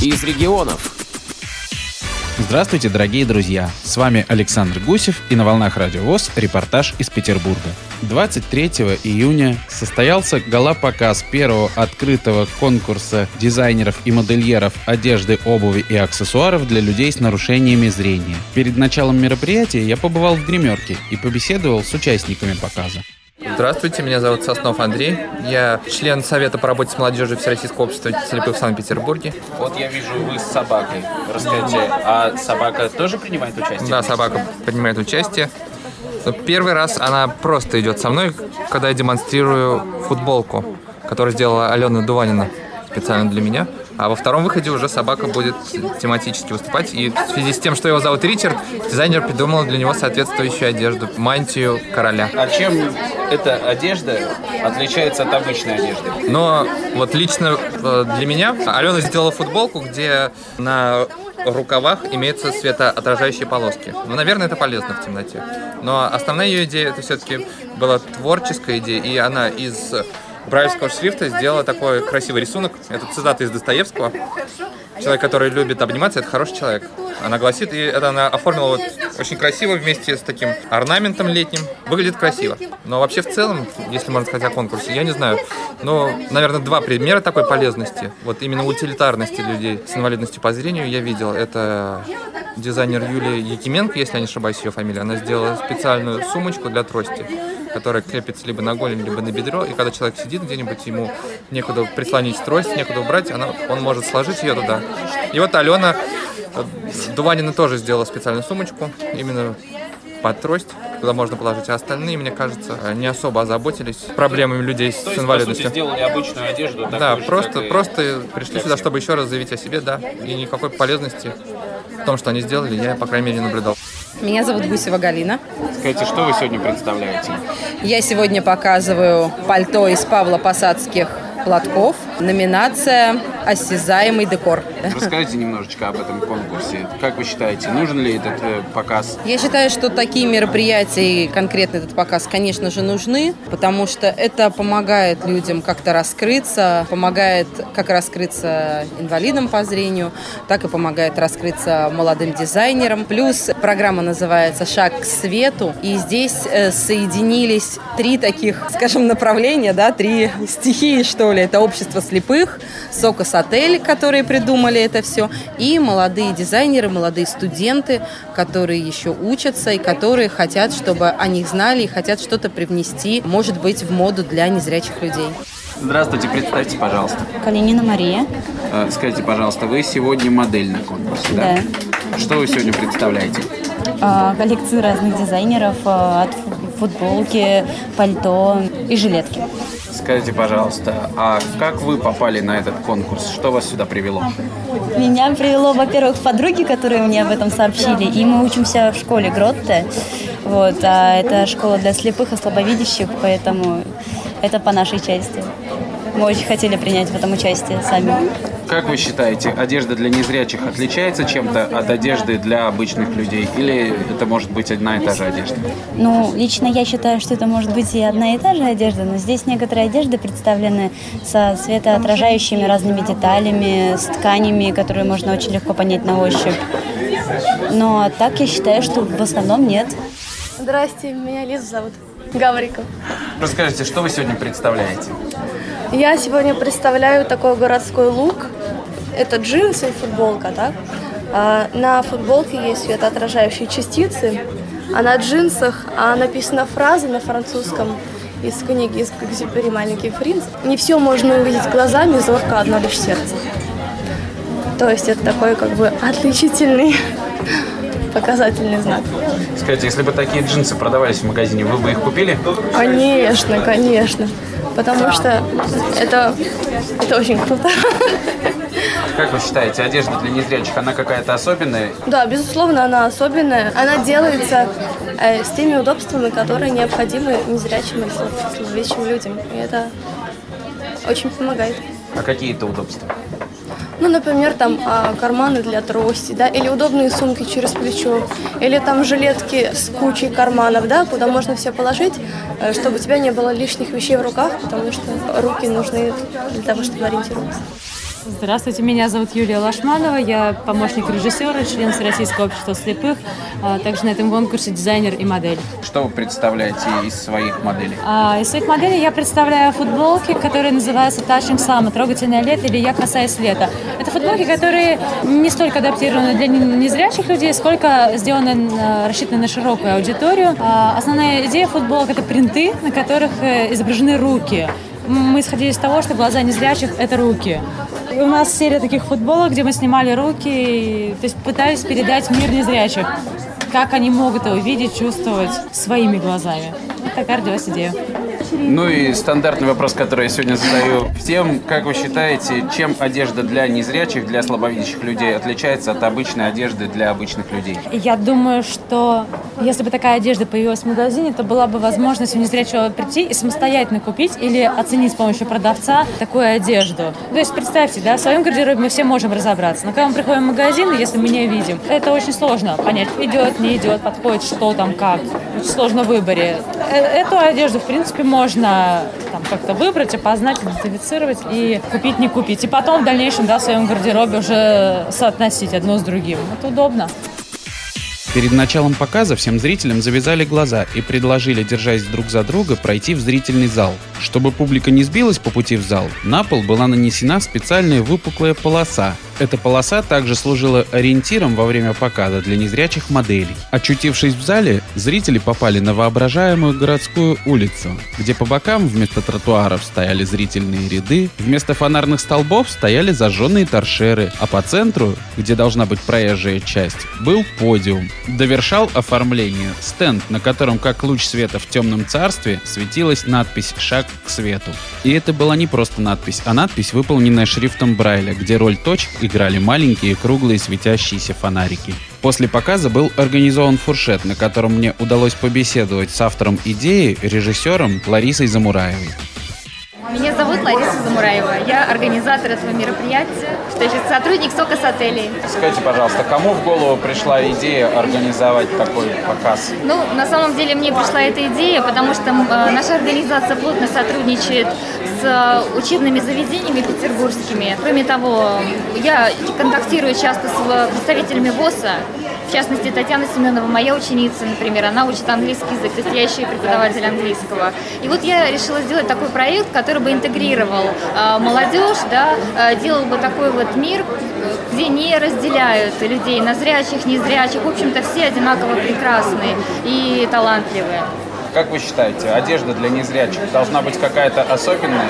из регионов. Здравствуйте, дорогие друзья! С вами Александр Гусев и на «Волнах Радио ВОЗ» репортаж из Петербурга. 23 июня состоялся гала-показ первого открытого конкурса дизайнеров и модельеров одежды, обуви и аксессуаров для людей с нарушениями зрения. Перед началом мероприятия я побывал в гримерке и побеседовал с участниками показа. Здравствуйте, меня зовут Соснов Андрей. Я член Совета по работе с молодежью Всероссийского общества слепых в Санкт-Петербурге. Вот я вижу, вы с собакой. Расскажите, а собака тоже принимает участие? Да, собака принимает участие. Первый раз она просто идет со мной, когда я демонстрирую футболку, которую сделала Алена Дуванина специально для меня. А во втором выходе уже собака будет тематически выступать. И в связи с тем, что его зовут Ричард, дизайнер придумал для него соответствующую одежду, мантию короля. А чем эта одежда отличается от обычной одежды? Но вот лично э, для меня Алена сделала футболку, где на рукавах имеются светоотражающие полоски. Ну, наверное, это полезно в темноте. Но основная ее идея это все-таки была творческая идея, и она из брайлевского шрифта сделала такой красивый рисунок. Это цитата из Достоевского. Человек, который любит обниматься, это хороший человек. Она гласит, и это она оформила вот очень красиво вместе с таким орнаментом летним. Выглядит красиво. Но вообще в целом, если можно сказать о конкурсе, я не знаю. Но, наверное, два примера такой полезности, вот именно утилитарности людей с инвалидностью по зрению я видел. Это дизайнер Юлия Якименко, если я не ошибаюсь ее фамилия. Она сделала специальную сумочку для трости которая крепится либо на голень, либо на бедро, и когда человек сидит где-нибудь, ему некуда прислонить трость, некуда убрать, она, он может сложить ее туда. И вот Алена э, Дуванина тоже сделала специальную сумочку, именно под трость, куда можно положить. А остальные, мне кажется, не особо озаботились проблемами людей с То есть, инвалидностью. По сути, сделали обычную одежду. Да, же, просто, просто пришли сюда, чтобы еще раз заявить о себе, да. И никакой полезности в том, что они сделали, я, по крайней мере, не наблюдал. Меня зовут Гусева Галина. Скажите, что вы сегодня представляете? Я сегодня показываю пальто из Павла Посадских платков. Номинация «Осязаемый декор». Расскажите немножечко об этом конкурсе. Как вы считаете, нужен ли этот э, показ? Я считаю, что такие мероприятия и конкретно этот показ, конечно же, нужны, потому что это помогает людям как-то раскрыться, помогает как раскрыться инвалидам по зрению, так и помогает раскрыться молодым дизайнерам. Плюс программа называется «Шаг к свету», и здесь э, соединились три таких, скажем, направления, да, три стихии, что ли. Это общество слепых, Сокос Отель, которые придумали это все, и молодые дизайнеры, молодые студенты, которые еще учатся и которые хотят, чтобы о них знали и хотят что-то привнести, может быть, в моду для незрячих людей. Здравствуйте, представьте, пожалуйста. Калинина Мария. Э, Скажите, пожалуйста, вы сегодня модель на конкурсе, да? Что вы сегодня представляете? А, Коллекции разных дизайнеров а, от фу- футболки, пальто и жилетки. Скажите, пожалуйста, а как вы попали на этот конкурс? Что вас сюда привело? Меня привело, во-первых, подруги, которые мне об этом сообщили, и мы учимся в школе Гротте. Вот, а это школа для слепых и слабовидящих, поэтому это по нашей части. Мы очень хотели принять в этом участие сами. Как вы считаете, одежда для незрячих отличается чем-то от одежды для обычных людей? Или это может быть одна и та же одежда? Ну, лично я считаю, что это может быть и одна и та же одежда, но здесь некоторые одежды представлены со светоотражающими разными деталями, с тканями, которые можно очень легко понять на ощупь. Но так я считаю, что в основном нет. Здрасте, меня Лиза зовут. Гавриков. Расскажите, что вы сегодня представляете? Я сегодня представляю такой городской лук. Это джинсы и футболка, так? А на футболке есть светоотражающие частицы, а на джинсах а, написана фраза на французском из книги из Экзюпери «Маленький принц». Не все можно увидеть глазами, зорко одно лишь сердце. То есть это такой как бы отличительный показательный знак. Скажите, если бы такие джинсы продавались в магазине, вы бы их купили? Конечно, конечно. Потому что это, это очень круто. Как вы считаете, одежда для незрячих, она какая-то особенная? Да, безусловно, она особенная. Она делается э, с теми удобствами, которые необходимы незрячим и слаб- слабовидящим людям. И это очень помогает. А какие это удобства? Ну, например, там а, карманы для трости, да, или удобные сумки через плечо, или там жилетки с кучей карманов, да, куда можно все положить, э, чтобы у тебя не было лишних вещей в руках, потому что руки нужны для того, чтобы ориентироваться. Здравствуйте, меня зовут Юлия Лашманова, я помощник режиссера, член Всероссийского общества слепых, а также на этом конкурсе дизайнер и модель. Что вы представляете из своих моделей? А, из своих моделей я представляю футболки, которые называются Touching Summer, трогательное лето или Я касаюсь лета. Это футболки, которые не столько адаптированы для незрячих людей, сколько сделаны, рассчитаны на широкую аудиторию. А, основная идея футболок – это принты, на которых э, изображены руки. Мы исходили из того, что глаза незрячих – это руки. У нас серия таких футболок, где мы снимали руки, и, то есть пытались передать мир незрячих. Как они могут это увидеть, чувствовать своими глазами. Это такая родилась идея. Ну и стандартный вопрос, который я сегодня задаю всем. Как вы считаете, чем одежда для незрячих, для слабовидящих людей отличается от обычной одежды для обычных людей? Я думаю, что если бы такая одежда появилась в магазине, то была бы возможность у незрячего прийти и самостоятельно купить или оценить с помощью продавца такую одежду. То есть представьте, да, в своем гардеробе мы все можем разобраться. Но когда мы приходим в магазин, если мы не видим, это очень сложно понять, идет, не идет, подходит, что там, как. Очень сложно в выборе. Э, эту одежду, в принципе, можно там, как-то выбрать, опознать, идентифицировать и купить, не купить. И потом в дальнейшем да, в своем гардеробе уже соотносить одно с другим. Это удобно. Перед началом показа всем зрителям завязали глаза и предложили, держась друг за друга, пройти в зрительный зал. Чтобы публика не сбилась по пути в зал, на пол была нанесена специальная выпуклая полоса, эта полоса также служила ориентиром во время показа для незрячих моделей. Очутившись в зале, зрители попали на воображаемую городскую улицу, где по бокам вместо тротуаров стояли зрительные ряды, вместо фонарных столбов стояли зажженные торшеры, а по центру, где должна быть проезжая часть, был подиум. Довершал оформление стенд, на котором, как луч света в темном царстве, светилась надпись «Шаг к свету». И это была не просто надпись, а надпись, выполненная шрифтом Брайля, где роль точек играли маленькие круглые светящиеся фонарики. После показа был организован фуршет, на котором мне удалось побеседовать с автором идеи, режиссером Ларисой Замураевой. Меня зовут Лариса Замураева. Я организатор этого мероприятия, то есть сотрудник Сокос отелей. Скажите, пожалуйста, кому в голову пришла идея организовать такой показ? Ну, на самом деле мне пришла эта идея, потому что э, наша организация плотно сотрудничает с э, учебными заведениями петербургскими. Кроме того, я контактирую часто с представителями ВОЗа, в частности, Татьяна Семенова, моя ученица, например, она учит английский язык, то есть я еще и преподаватель английского. И вот я решила сделать такой проект, который бы интегрировал э, молодежь, да, э, делал бы такой вот мир, где не разделяют людей на зрячих, незрячих. В общем-то, все одинаково прекрасные и талантливые. Как вы считаете, одежда для незрячих должна быть какая-то особенная?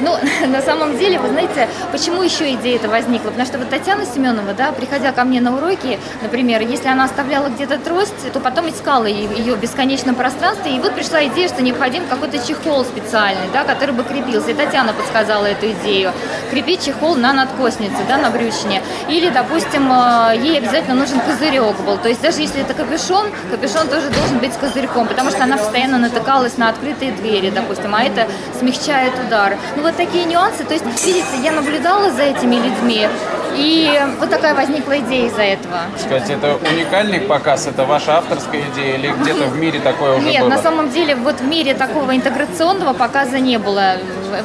Ну, на самом деле, вы знаете, почему еще идея эта возникла? Потому что вот Татьяна Семенова, да, приходя ко мне на уроки, например, если она оставляла где-то трость, то потом искала ее в бесконечном пространстве, и вот пришла идея, что необходим какой-то чехол специальный, да, который бы крепился. И Татьяна подсказала эту идею. Крепить чехол на надкоснице, да, на брючине. Или, допустим, э, ей обязательно нужен козырек был. То есть даже если это капюшон, капюшон тоже должен быть с козырьком, потому что она постоянно натыкалась на открытые двери, допустим, а это смягчает удар. Ну вот такие нюансы. То есть, видите, я наблюдала за этими людьми, и вот такая возникла идея из-за этого. Сказать, это уникальный показ, это ваша авторская идея или где-то в мире такое уже Нет, было? на самом деле вот в мире такого интеграционного показа не было.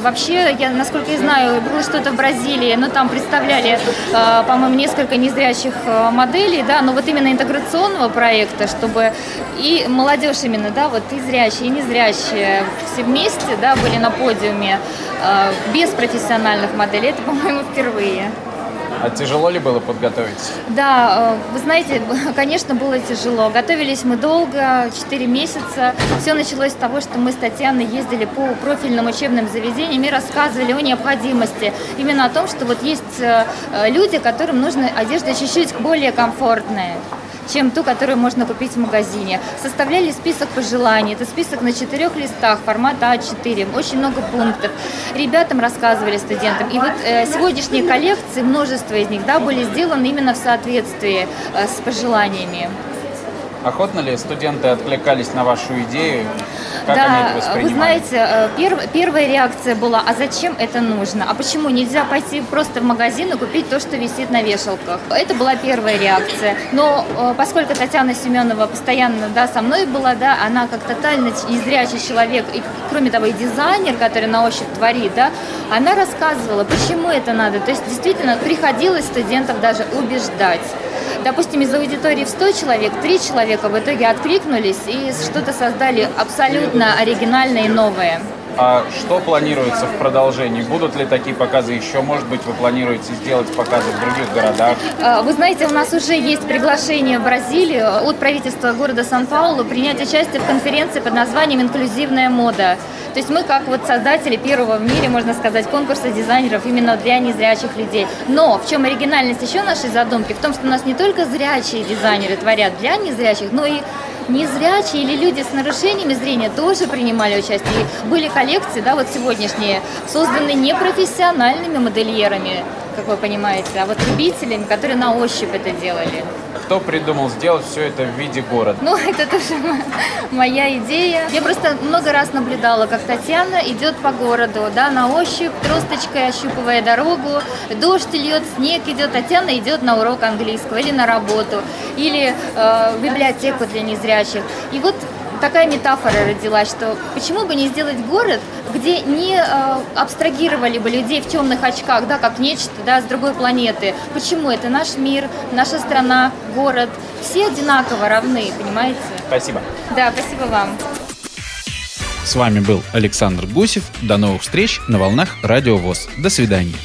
Вообще, я, насколько я знаю, было что-то в Бразилии, но там представляли, э, по-моему, несколько незрячих э, моделей, да, но вот именно интеграционного проекта, чтобы и молодежь именно, да, вот и зрячие, и незрячие все вместе, да, были на подиуме э, без профессиональных моделей, это, по-моему, впервые. А тяжело ли было подготовиться? Да, вы знаете, конечно, было тяжело. Готовились мы долго, 4 месяца. Все началось с того, что мы с Татьяной ездили по профильным учебным заведениям и рассказывали о необходимости. Именно о том, что вот есть люди, которым нужна одежда чуть-чуть более комфортная чем ту, которую можно купить в магазине. Составляли список пожеланий. Это список на четырех листах формата А4. Очень много пунктов. Ребятам рассказывали, студентам. И вот э, сегодняшние коллекции, множество из них, да, были сделаны именно в соответствии э, с пожеланиями. Охотно ли студенты откликались на вашу идею? Как да, они это воспринимали? вы знаете, э, перв, первая реакция была, а зачем это нужно? А почему нельзя пойти просто в магазин и купить то, что висит на вешалках? Это была первая реакция. Но э, поскольку Татьяна Семенова постоянно да, со мной была, да, она как тотально незрячий человек, и кроме того, и дизайнер, который на ощупь творит, да, она рассказывала, почему это надо. То есть действительно приходилось студентов даже убеждать. Допустим, из аудитории в 100 человек, 3 человека в итоге откликнулись и что-то создали абсолютно оригинальное и новое. А что планируется в продолжении? Будут ли такие показы еще? Может быть, вы планируете сделать показы в других городах? А, вы знаете, у нас уже есть приглашение в Бразилию от правительства города Сан-Паулу принять участие в конференции под названием «Инклюзивная мода». То есть мы как вот создатели первого в мире, можно сказать, конкурса дизайнеров именно для незрячих людей. Но в чем оригинальность еще нашей задумки? В том, что у нас не только зрячие дизайнеры творят для незрячих, но и незрячие или люди с нарушениями зрения тоже принимали участие. И были коллекции, да, вот сегодняшние, созданы непрофессиональными модельерами, как вы понимаете, а вот любителями, которые на ощупь это делали. Кто придумал сделать все это в виде города? Ну, это тоже моя идея. Я просто много раз наблюдала, как Татьяна идет по городу, да, на ощупь, тросточкой ощупывая дорогу. Дождь льет, снег идет, Татьяна идет на урок английского или на работу, или э, в библиотеку для незрячих. И вот такая метафора родилась, что почему бы не сделать город, где не э, абстрагировали бы людей в темных очках, да, как нечто, да, с другой планеты. Почему? Это наш мир, наша страна, город. Все одинаково равны, понимаете? Спасибо. Да, спасибо вам. С вами был Александр Гусев. До новых встреч на волнах Радио ВОЗ. До свидания.